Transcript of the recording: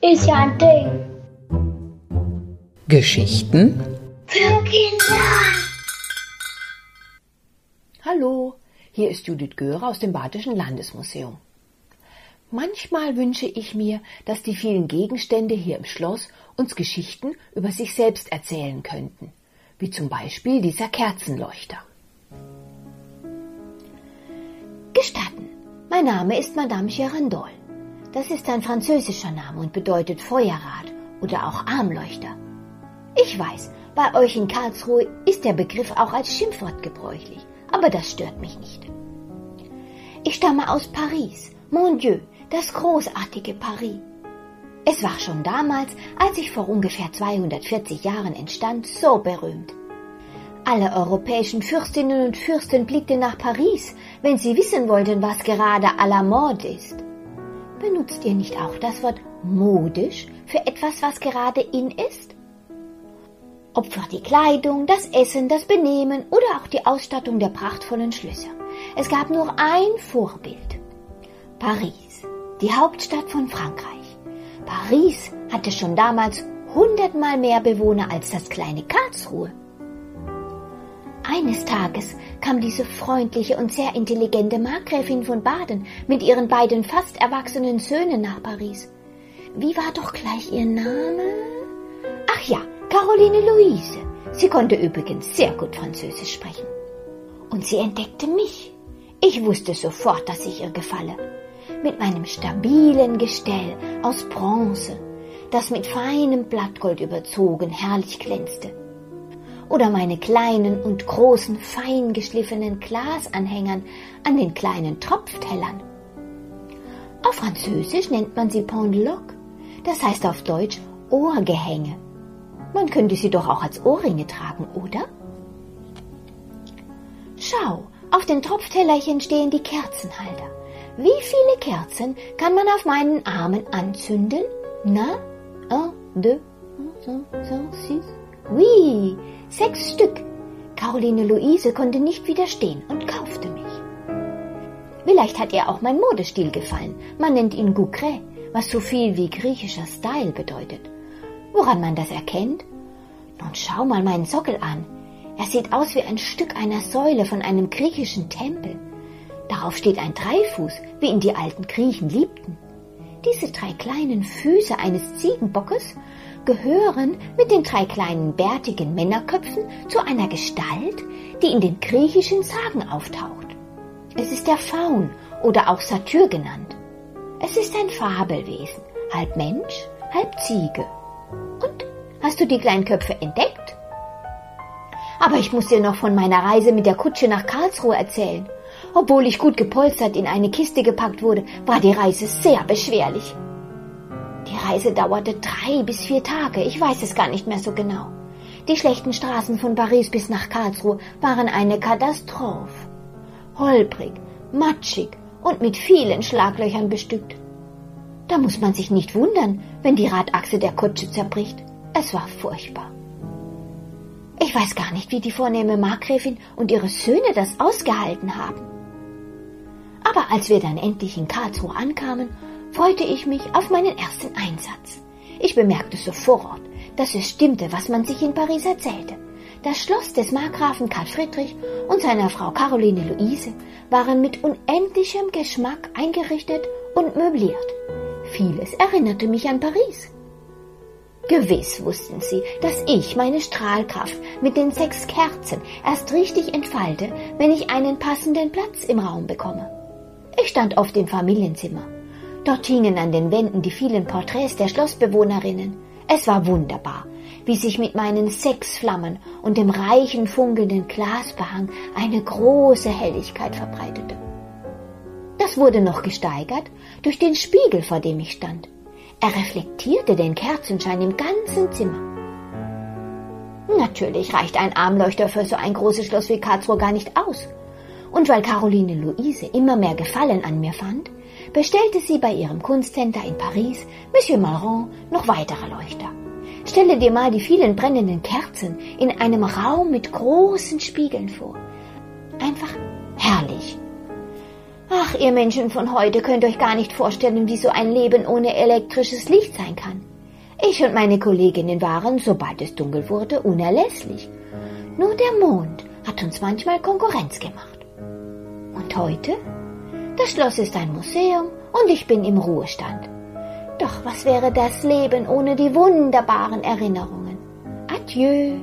Ist ja ein Ding. Geschichten Für Kinder. Hallo, hier ist Judith Göre aus dem Badischen Landesmuseum. Manchmal wünsche ich mir, dass die vielen Gegenstände hier im Schloss uns Geschichten über sich selbst erzählen könnten, wie zum Beispiel dieser Kerzenleuchter. Gestatten, mein Name ist Madame Girandol. Das ist ein französischer Name und bedeutet Feuerrad oder auch Armleuchter. Ich weiß, bei euch in Karlsruhe ist der Begriff auch als Schimpfwort gebräuchlich, aber das stört mich nicht. Ich stamme aus Paris, mon Dieu, das großartige Paris. Es war schon damals, als ich vor ungefähr 240 Jahren entstand, so berühmt. Alle europäischen Fürstinnen und Fürsten blickten nach Paris, wenn sie wissen wollten, was gerade à la mode ist. Benutzt ihr nicht auch das Wort modisch für etwas, was gerade in ist? Ob für die Kleidung, das Essen, das Benehmen oder auch die Ausstattung der prachtvollen Schlösser. Es gab nur ein Vorbild. Paris, die Hauptstadt von Frankreich. Paris hatte schon damals hundertmal mehr Bewohner als das kleine Karlsruhe. Eines Tages kam diese freundliche und sehr intelligente Markgräfin von Baden mit ihren beiden fast erwachsenen Söhnen nach Paris. Wie war doch gleich ihr Name? Ach ja, Caroline Louise. Sie konnte übrigens sehr gut Französisch sprechen. Und sie entdeckte mich. Ich wusste sofort, dass ich ihr gefalle. Mit meinem stabilen Gestell aus Bronze, das mit feinem Blattgold überzogen herrlich glänzte. Oder meine kleinen und großen, fein geschliffenen Glasanhängern an den kleinen Tropftellern. Auf Französisch nennt man sie Pendeloque, das heißt auf Deutsch Ohrgehänge. Man könnte sie doch auch als Ohrringe tragen, oder? Schau, auf den Tropftellerchen stehen die Kerzenhalter. Wie viele Kerzen kann man auf meinen Armen anzünden? Na? Un, deux, cinq, cinq, six. Oui, sechs Stück. Caroline Luise konnte nicht widerstehen und kaufte mich. Vielleicht hat ihr auch mein Modestil gefallen. Man nennt ihn Goucret, was so viel wie griechischer Style bedeutet. Woran man das erkennt? Nun schau mal meinen Sockel an. Er sieht aus wie ein Stück einer Säule von einem griechischen Tempel. Darauf steht ein Dreifuß, wie ihn die alten Griechen liebten. Diese drei kleinen Füße eines Ziegenbockes gehören mit den drei kleinen bärtigen Männerköpfen zu einer Gestalt, die in den griechischen Sagen auftaucht. Es ist der Faun oder auch Satyr genannt. Es ist ein Fabelwesen, halb Mensch, halb Ziege. Und hast du die kleinen Köpfe entdeckt? Aber ich muss dir noch von meiner Reise mit der Kutsche nach Karlsruhe erzählen. Obwohl ich gut gepolstert in eine Kiste gepackt wurde, war die Reise sehr beschwerlich. Die Reise dauerte drei bis vier Tage, ich weiß es gar nicht mehr so genau. Die schlechten Straßen von Paris bis nach Karlsruhe waren eine Katastrophe. Holprig, matschig und mit vielen Schlaglöchern bestückt. Da muss man sich nicht wundern, wenn die Radachse der Kutsche zerbricht. Es war furchtbar. Ich weiß gar nicht, wie die vornehme Markgräfin und ihre Söhne das ausgehalten haben. Aber als wir dann endlich in Karlsruhe ankamen, freute ich mich auf meinen ersten Einsatz. Ich bemerkte sofort, dass es stimmte, was man sich in Paris erzählte. Das Schloss des Markgrafen Karl Friedrich und seiner Frau Caroline Luise waren mit unendlichem Geschmack eingerichtet und möbliert. Vieles erinnerte mich an Paris. Gewiss wussten sie, dass ich meine Strahlkraft mit den sechs Kerzen erst richtig entfalte, wenn ich einen passenden Platz im Raum bekomme. Ich stand oft im Familienzimmer. Dort hingen an den Wänden die vielen Porträts der Schlossbewohnerinnen. Es war wunderbar, wie sich mit meinen sechs Flammen und dem reichen funkelnden Glasbehang eine große Helligkeit verbreitete. Das wurde noch gesteigert durch den Spiegel, vor dem ich stand. Er reflektierte den Kerzenschein im ganzen Zimmer. Natürlich reicht ein Armleuchter für so ein großes Schloss wie Karlsruhe gar nicht aus. Und weil Caroline Luise immer mehr Gefallen an mir fand, bestellte sie bei ihrem Kunsthändler in Paris, Monsieur Malron, noch weitere Leuchter. Stelle dir mal die vielen brennenden Kerzen in einem Raum mit großen Spiegeln vor. Einfach herrlich. Ach, ihr Menschen von heute könnt euch gar nicht vorstellen, wie so ein Leben ohne elektrisches Licht sein kann. Ich und meine Kolleginnen waren, sobald es dunkel wurde, unerlässlich. Nur der Mond hat uns manchmal Konkurrenz gemacht. Und heute? Das Schloss ist ein Museum und ich bin im Ruhestand. Doch was wäre das Leben ohne die wunderbaren Erinnerungen? Adieu.